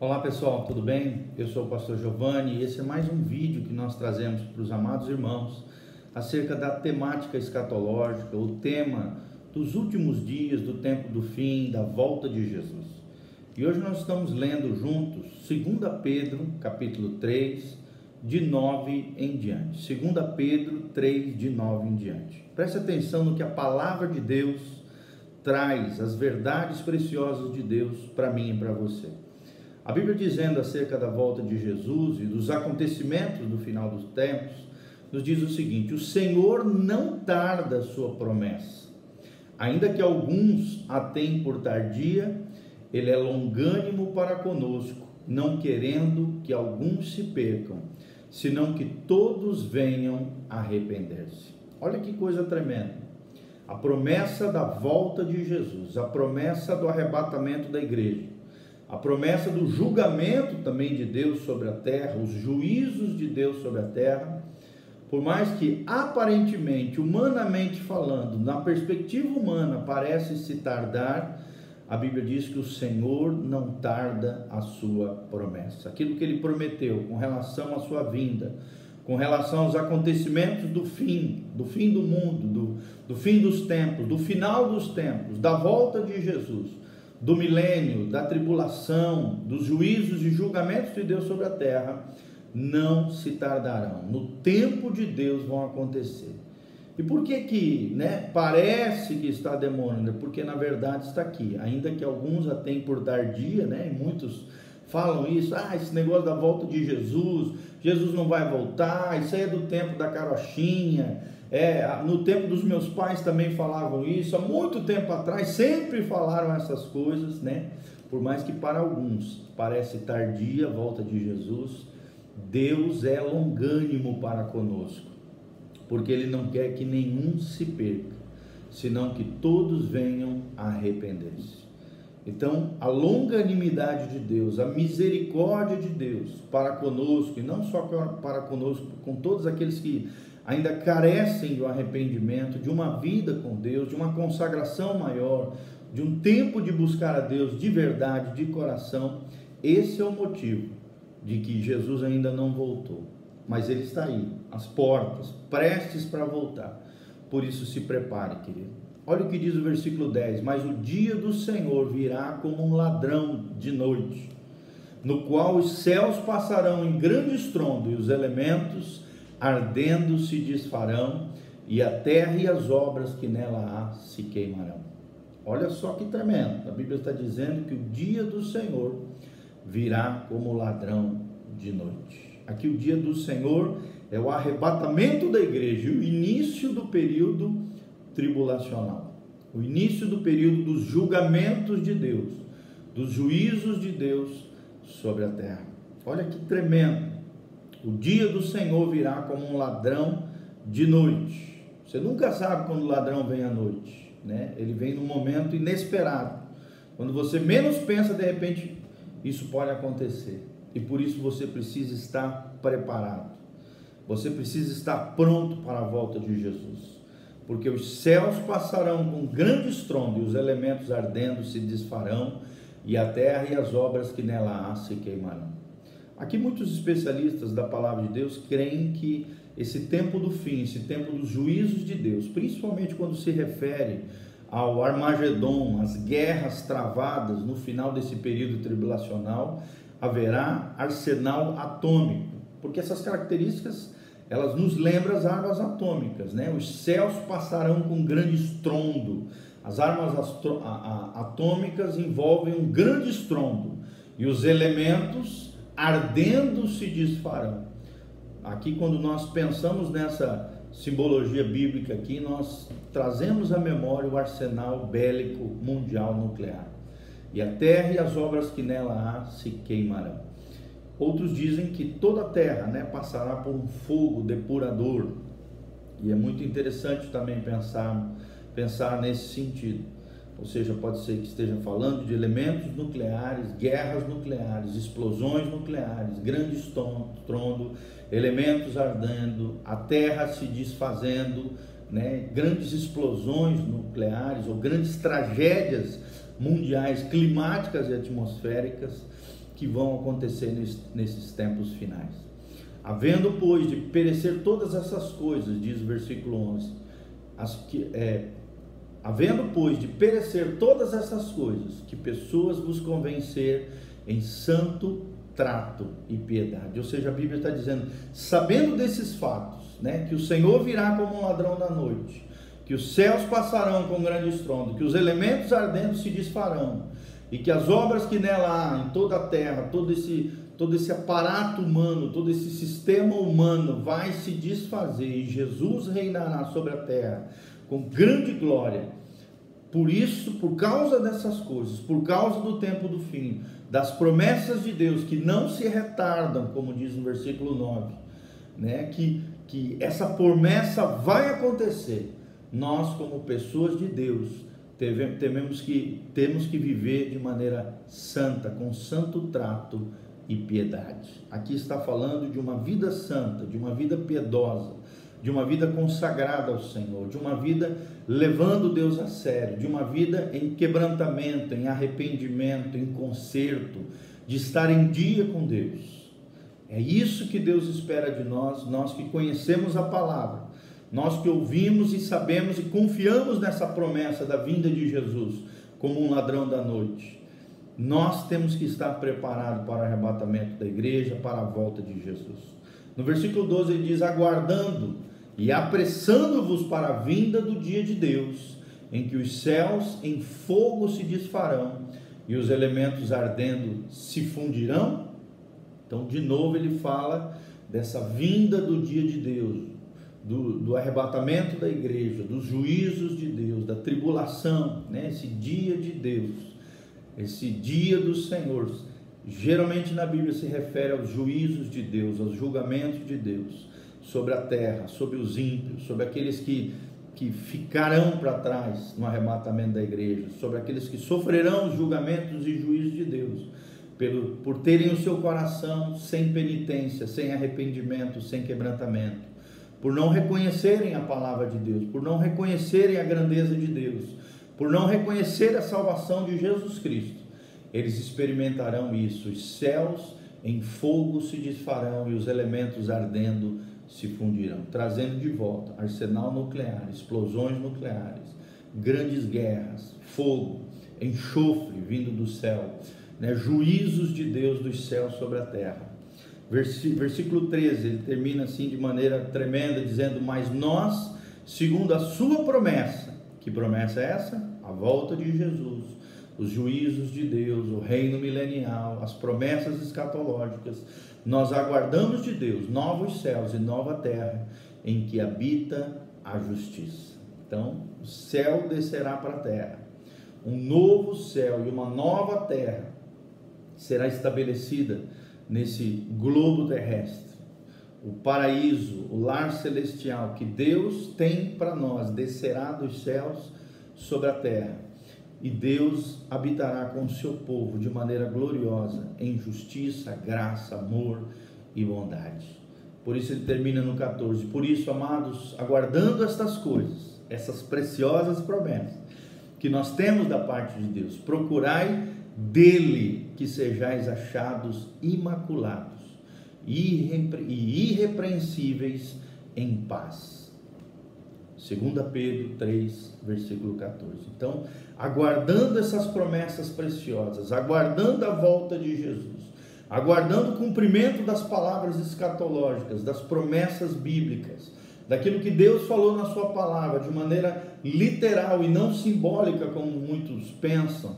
Olá pessoal, tudo bem? Eu sou o pastor Giovanni e esse é mais um vídeo que nós trazemos para os amados irmãos acerca da temática escatológica, o tema dos últimos dias, do tempo do fim, da volta de Jesus. E hoje nós estamos lendo juntos 2 Pedro, capítulo 3, de 9 em diante. 2 Pedro 3, de 9 em diante. Preste atenção no que a palavra de Deus traz, as verdades preciosas de Deus para mim e para você. A Bíblia dizendo acerca da volta de Jesus e dos acontecimentos do final dos tempos, nos diz o seguinte: O Senhor não tarda a sua promessa, ainda que alguns a tenham por tardia, ele é longânimo para conosco, não querendo que alguns se percam, senão que todos venham arrepender-se. Olha que coisa tremenda. A promessa da volta de Jesus, a promessa do arrebatamento da igreja a promessa do julgamento também de Deus sobre a terra, os juízos de Deus sobre a terra, por mais que aparentemente, humanamente falando, na perspectiva humana, parece se tardar, a Bíblia diz que o Senhor não tarda a sua promessa. Aquilo que ele prometeu com relação à sua vinda, com relação aos acontecimentos do fim, do fim do mundo, do, do fim dos tempos, do final dos tempos, da volta de Jesus do milênio, da tribulação, dos juízos e julgamentos de Deus sobre a terra, não se tardarão. No tempo de Deus vão acontecer. E por que que, né, parece que está demorando? Porque na verdade está aqui. Ainda que alguns a tenham por tardia, né, e muitos falam isso, ah, esse negócio da volta de Jesus, Jesus não vai voltar, isso aí é do tempo da carochinha, é, no tempo dos meus pais também falavam isso, há muito tempo atrás sempre falaram essas coisas, né? Por mais que para alguns parece tardia a volta de Jesus, Deus é longânimo para conosco, porque Ele não quer que nenhum se perca, senão que todos venham a arrepender-se. Então, a longanimidade de Deus, a misericórdia de Deus para conosco, e não só para conosco, com todos aqueles que ainda carecem do arrependimento, de uma vida com Deus, de uma consagração maior, de um tempo de buscar a Deus de verdade, de coração. Esse é o motivo de que Jesus ainda não voltou, mas ele está aí, às portas, prestes para voltar. Por isso se prepare, querido. Olha o que diz o versículo 10: Mas o dia do Senhor virá como um ladrão de noite, no qual os céus passarão em grande estrondo e os elementos ardendo se desfarão, e a terra e as obras que nela há se queimarão. Olha só que tremendo. A Bíblia está dizendo que o dia do Senhor virá como ladrão de noite. Aqui o dia do Senhor é o arrebatamento da igreja, o início do período tribulacional, o início do período dos julgamentos de Deus, dos juízos de Deus sobre a terra. Olha que tremendo. O dia do Senhor virá como um ladrão de noite. Você nunca sabe quando o ladrão vem à noite, né? Ele vem num momento inesperado. Quando você menos pensa, de repente, isso pode acontecer. E por isso você precisa estar preparado. Você precisa estar pronto para a volta de Jesus. Porque os céus passarão com grande estrondo e os elementos ardendo se desfarão e a terra e as obras que nela há se queimarão. Aqui muitos especialistas da palavra de Deus creem que esse tempo do fim, esse tempo dos juízos de Deus, principalmente quando se refere ao Armagedon, as guerras travadas no final desse período tribulacional, haverá arsenal atômico, porque essas características elas nos lembram as armas atômicas, né? Os céus passarão com grande estrondo. As armas atômicas envolvem um grande estrondo e os elementos ardendo se desfarão. Aqui, quando nós pensamos nessa simbologia bíblica aqui, nós trazemos à memória o arsenal bélico mundial nuclear. E a terra e as obras que nela há se queimarão. Outros dizem que toda a terra né, passará por um fogo depurador. E é muito interessante também pensar, pensar nesse sentido ou seja, pode ser que esteja falando de elementos nucleares, guerras nucleares, explosões nucleares, grande estrondo, elementos ardendo, a terra se desfazendo, né? grandes explosões nucleares ou grandes tragédias mundiais climáticas e atmosféricas que vão acontecer nesses tempos finais. Havendo, pois, de perecer todas essas coisas, diz o versículo 11, as que, é, havendo, pois, de perecer todas essas coisas, que pessoas vos convencer em santo trato e piedade. Ou seja, a Bíblia está dizendo, sabendo desses fatos, né, que o Senhor virá como um ladrão da noite, que os céus passarão com grande estrondo, que os elementos ardentes se desfarão, e que as obras que nela há, em toda a terra, todo esse, todo esse aparato humano, todo esse sistema humano vai se desfazer, e Jesus reinará sobre a terra com grande glória. Por isso, por causa dessas coisas, por causa do tempo do fim, das promessas de Deus que não se retardam, como diz no versículo 9, né? que, que essa promessa vai acontecer. Nós, como pessoas de Deus, temos que, temos que viver de maneira santa, com santo trato e piedade. Aqui está falando de uma vida santa, de uma vida piedosa, de uma vida consagrada ao Senhor, de uma vida levando Deus a sério, de uma vida em quebrantamento, em arrependimento, em conserto, de estar em dia com Deus. É isso que Deus espera de nós, nós que conhecemos a palavra, nós que ouvimos e sabemos e confiamos nessa promessa da vinda de Jesus como um ladrão da noite. Nós temos que estar preparados para o arrebatamento da igreja, para a volta de Jesus. No versículo 12 ele diz: aguardando e apressando-vos para a vinda do dia de Deus, em que os céus em fogo se desfarão e os elementos ardendo se fundirão. Então, de novo, ele fala dessa vinda do dia de Deus, do, do arrebatamento da igreja, dos juízos de Deus, da tribulação, né? esse dia de Deus, esse dia do Senhor. Geralmente na Bíblia se refere aos juízos de Deus, aos julgamentos de Deus sobre a terra, sobre os ímpios, sobre aqueles que, que ficarão para trás no arrebatamento da igreja, sobre aqueles que sofrerão os julgamentos e juízos de Deus, pelo, por terem o seu coração sem penitência, sem arrependimento, sem quebrantamento, por não reconhecerem a palavra de Deus, por não reconhecerem a grandeza de Deus, por não reconhecer a salvação de Jesus Cristo. Eles experimentarão isso, os céus em fogo se desfarão e os elementos ardendo se fundirão, trazendo de volta arsenal nuclear, explosões nucleares, grandes guerras, fogo, enxofre vindo do céu, né? juízos de Deus dos céus sobre a terra. Versículo 13, ele termina assim de maneira tremenda, dizendo: Mas nós, segundo a sua promessa, que promessa é essa? A volta de Jesus, os juízos de Deus, o reino milenial, as promessas escatológicas, nós aguardamos de Deus novos céus e nova terra em que habita a justiça. Então, o céu descerá para a terra. Um novo céu e uma nova terra será estabelecida nesse globo terrestre. O paraíso, o lar celestial que Deus tem para nós descerá dos céus sobre a terra e Deus habitará com o seu povo de maneira gloriosa, em justiça, graça, amor e bondade. Por isso ele termina no 14. Por isso, amados, aguardando estas coisas, essas preciosas promessas que nós temos da parte de Deus, procurai dele que sejais achados imaculados e irrepreensíveis em paz 2 Pedro 3, versículo 14. Então, aguardando essas promessas preciosas, aguardando a volta de Jesus, aguardando o cumprimento das palavras escatológicas, das promessas bíblicas, daquilo que Deus falou na Sua palavra de maneira literal e não simbólica, como muitos pensam,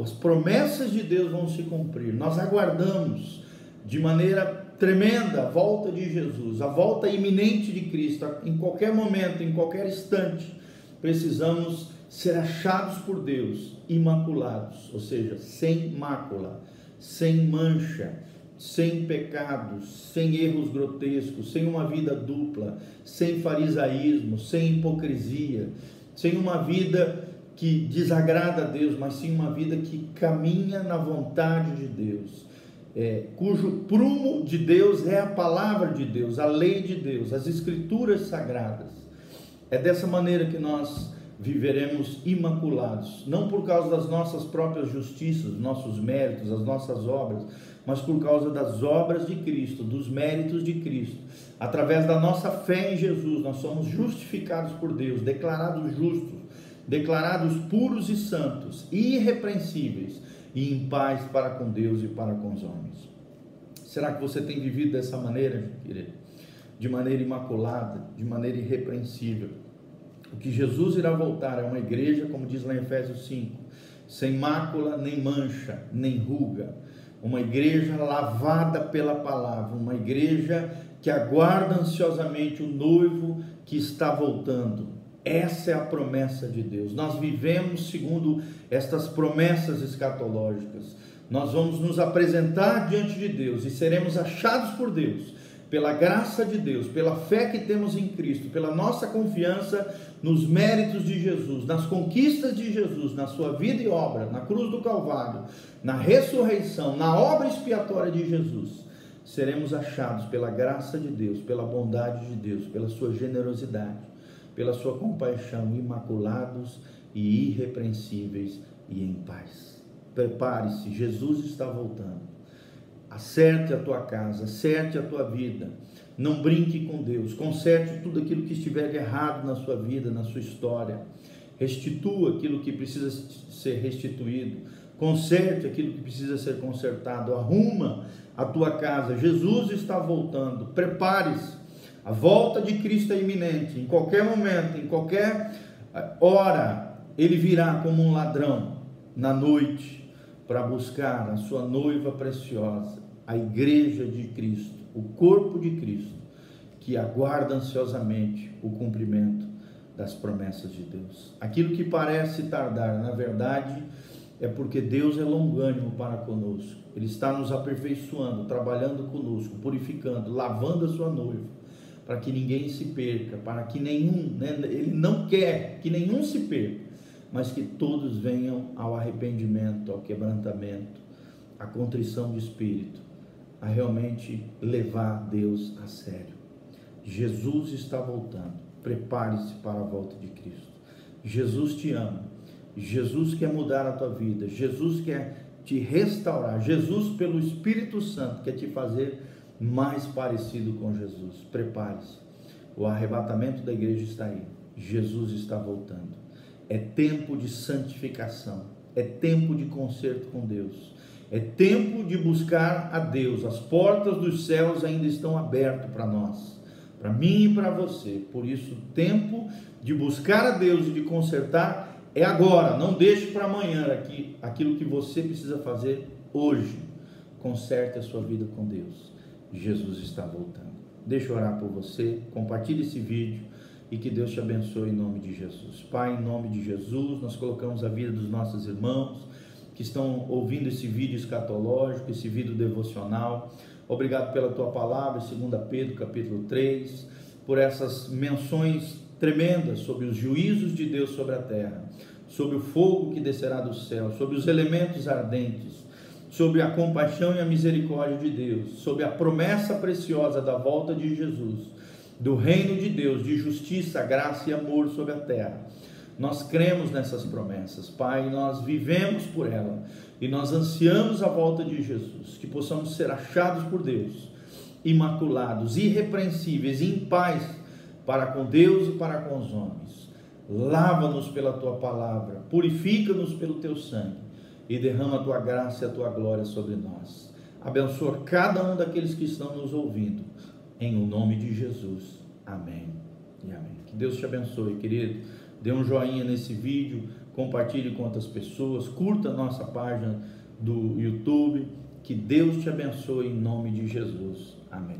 as promessas de Deus vão se cumprir. Nós aguardamos de maneira tremenda volta de Jesus, a volta iminente de Cristo, em qualquer momento, em qualquer instante, precisamos ser achados por Deus imaculados, ou seja, sem mácula, sem mancha, sem pecados, sem erros grotescos, sem uma vida dupla, sem farisaísmo, sem hipocrisia, sem uma vida que desagrada a Deus, mas sim uma vida que caminha na vontade de Deus é, cujo prumo de Deus é a palavra de Deus, a lei de Deus, as escrituras sagradas. É dessa maneira que nós viveremos imaculados, não por causa das nossas próprias justiças, nossos méritos, as nossas obras, mas por causa das obras de Cristo, dos méritos de Cristo. Através da nossa fé em Jesus, nós somos justificados por Deus, declarados justos, declarados puros e santos, irrepreensíveis e em paz para com Deus e para com os homens. Será que você tem vivido dessa maneira, querido? De maneira imaculada, de maneira irrepreensível. O que Jesus irá voltar é uma igreja, como diz lá em Efésios 5, sem mácula, nem mancha, nem ruga. Uma igreja lavada pela palavra, uma igreja que aguarda ansiosamente o noivo que está voltando. Essa é a promessa de Deus. Nós vivemos segundo estas promessas escatológicas. Nós vamos nos apresentar diante de Deus e seremos achados por Deus, pela graça de Deus, pela fé que temos em Cristo, pela nossa confiança nos méritos de Jesus, nas conquistas de Jesus, na sua vida e obra, na cruz do Calvário, na ressurreição, na obra expiatória de Jesus. Seremos achados pela graça de Deus, pela bondade de Deus, pela sua generosidade pela sua compaixão, imaculados e irrepreensíveis e em paz. Prepare-se, Jesus está voltando. Acerte a tua casa, acerte a tua vida. Não brinque com Deus. Conserte tudo aquilo que estiver errado na sua vida, na sua história. Restitua aquilo que precisa ser restituído. Conserte aquilo que precisa ser consertado. Arruma a tua casa. Jesus está voltando. Prepare-se a volta de Cristo é iminente. Em qualquer momento, em qualquer eh, hora, ele virá como um ladrão na noite para buscar a sua noiva preciosa, a igreja de Cristo, o corpo de Cristo, que aguarda ansiosamente o cumprimento das promessas de Deus. Aquilo que parece tardar, na verdade, é porque Deus é longânimo para conosco. Ele está nos aperfeiçoando, trabalhando conosco, purificando, lavando a sua noiva para que ninguém se perca, para que nenhum, né, ele não quer que nenhum se perca, mas que todos venham ao arrependimento, ao quebrantamento, à contrição de espírito, a realmente levar Deus a sério. Jesus está voltando. Prepare-se para a volta de Cristo. Jesus te ama. Jesus quer mudar a tua vida. Jesus quer te restaurar. Jesus, pelo Espírito Santo, quer te fazer mais parecido com Jesus. Prepare-se. O arrebatamento da igreja está aí. Jesus está voltando. É tempo de santificação. É tempo de conserto com Deus. É tempo de buscar a Deus. As portas dos céus ainda estão abertas para nós, para mim e para você. Por isso, tempo de buscar a Deus e de consertar é agora. Não deixe para amanhã aqui aquilo que você precisa fazer hoje. Conserte a sua vida com Deus. Jesus está voltando. Deixa eu orar por você, compartilhe esse vídeo e que Deus te abençoe em nome de Jesus. Pai, em nome de Jesus, nós colocamos a vida dos nossos irmãos que estão ouvindo esse vídeo escatológico, esse vídeo devocional. Obrigado pela tua palavra, 2 Pedro capítulo 3, por essas menções tremendas sobre os juízos de Deus sobre a terra, sobre o fogo que descerá do céu, sobre os elementos ardentes, sobre a compaixão e a misericórdia de Deus, sobre a promessa preciosa da volta de Jesus, do reino de Deus, de justiça, graça e amor sobre a terra. Nós cremos nessas promessas, Pai, nós vivemos por ela e nós ansiamos a volta de Jesus, que possamos ser achados por Deus, imaculados, irrepreensíveis, em paz para com Deus e para com os homens. Lava-nos pela tua palavra, purifica-nos pelo teu sangue e derrama a tua graça e a tua glória sobre nós. Abençoa cada um daqueles que estão nos ouvindo, em o nome de Jesus. Amém e amém. Que Deus te abençoe, querido. Dê um joinha nesse vídeo, compartilhe com outras pessoas, curta a nossa página do YouTube. Que Deus te abençoe em nome de Jesus. Amém.